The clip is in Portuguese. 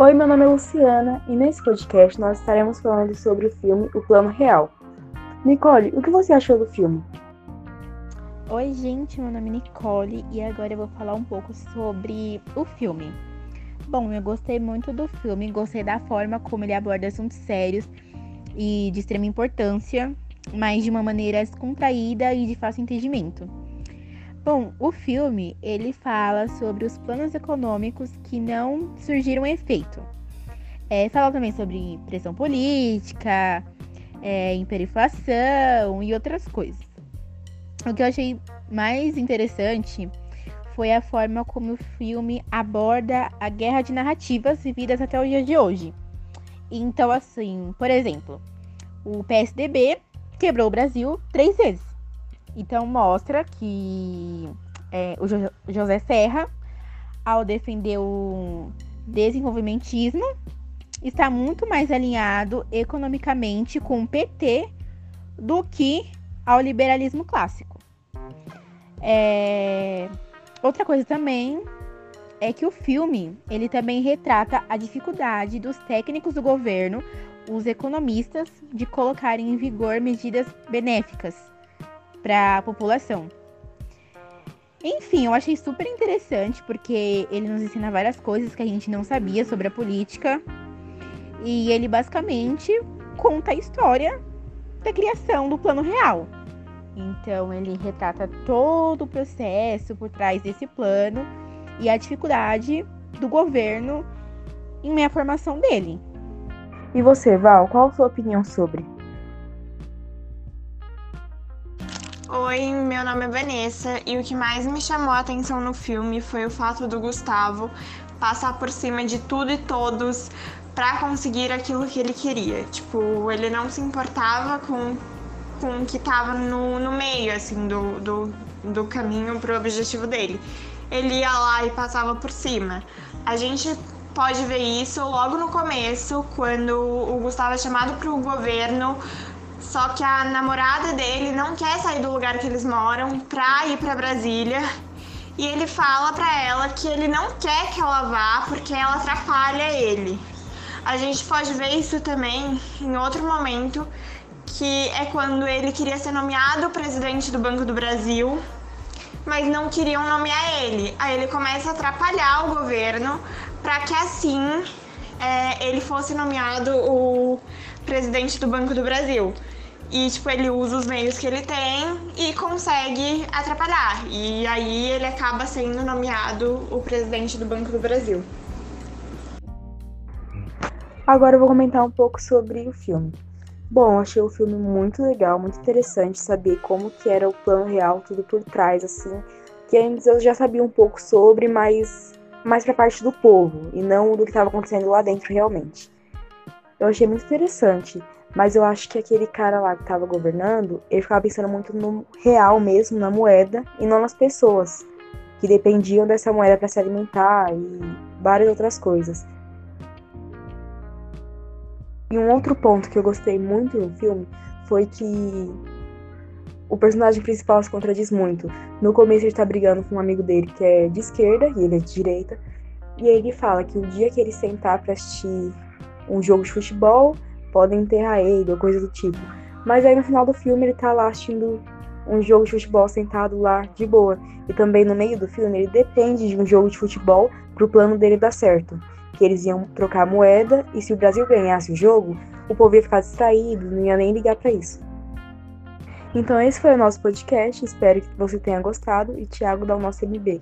Oi, meu nome é Luciana e nesse podcast nós estaremos falando sobre o filme O Plano Real. Nicole, o que você achou do filme? Oi, gente, meu nome é Nicole e agora eu vou falar um pouco sobre o filme. Bom, eu gostei muito do filme, gostei da forma como ele aborda assuntos sérios e de extrema importância, mas de uma maneira descontraída e de fácil entendimento. Bom, o filme ele fala sobre os planos econômicos que não surgiram efeito. É, fala também sobre pressão política, é, e outras coisas. O que eu achei mais interessante foi a forma como o filme aborda a guerra de narrativas vividas até o dia de hoje. Então, assim, por exemplo, o PSDB quebrou o Brasil três vezes. Então, mostra que é, o jo José Serra, ao defender o desenvolvimentismo, está muito mais alinhado economicamente com o PT do que ao liberalismo clássico. É... Outra coisa também é que o filme ele também retrata a dificuldade dos técnicos do governo, os economistas, de colocarem em vigor medidas benéficas para a população. Enfim, eu achei super interessante porque ele nos ensina várias coisas que a gente não sabia sobre a política e ele basicamente conta a história da criação do Plano Real. Então, ele retrata todo o processo por trás desse plano e a dificuldade do governo em meia formação dele. E você, Val, qual a sua opinião sobre? Oi, meu nome é Vanessa e o que mais me chamou a atenção no filme foi o fato do Gustavo passar por cima de tudo e todos para conseguir aquilo que ele queria. Tipo, ele não se importava com, com o que tava no, no meio, assim, do, do, do caminho pro objetivo dele ele ia lá e passava por cima. A gente pode ver isso logo no começo, quando o Gustavo é chamado para o governo, só que a namorada dele não quer sair do lugar que eles moram para ir para Brasília. E ele fala para ela que ele não quer que ela vá porque ela atrapalha ele. A gente pode ver isso também em outro momento, que é quando ele queria ser nomeado presidente do Banco do Brasil mas não queriam nomear ele. Aí ele começa a atrapalhar o governo para que assim é, ele fosse nomeado o presidente do Banco do Brasil. E, tipo, ele usa os meios que ele tem e consegue atrapalhar. E aí ele acaba sendo nomeado o presidente do Banco do Brasil. Agora eu vou comentar um pouco sobre o filme. Bom, achei o filme muito legal, muito interessante saber como que era o plano real, tudo por trás, assim. Que antes eu já sabia um pouco sobre, mas mais pra parte do povo, e não do que estava acontecendo lá dentro realmente. Eu achei muito interessante, mas eu acho que aquele cara lá que estava governando, ele ficava pensando muito no real mesmo, na moeda, e não nas pessoas, que dependiam dessa moeda para se alimentar e várias outras coisas. E um outro ponto que eu gostei muito no filme foi que o personagem principal se contradiz muito. No começo ele tá brigando com um amigo dele que é de esquerda e ele é de direita. E ele fala que o dia que ele sentar para assistir um jogo de futebol, podem enterrar ele ou coisa do tipo. Mas aí no final do filme ele tá lá assistindo um jogo de futebol sentado lá de boa. E também no meio do filme ele depende de um jogo de futebol pro plano dele dar certo que eles iam trocar moeda e se o Brasil ganhasse o jogo, o povo ia ficar distraído, não ia nem ligar para isso. Então esse foi o nosso podcast, espero que você tenha gostado e Thiago dá o nosso MB.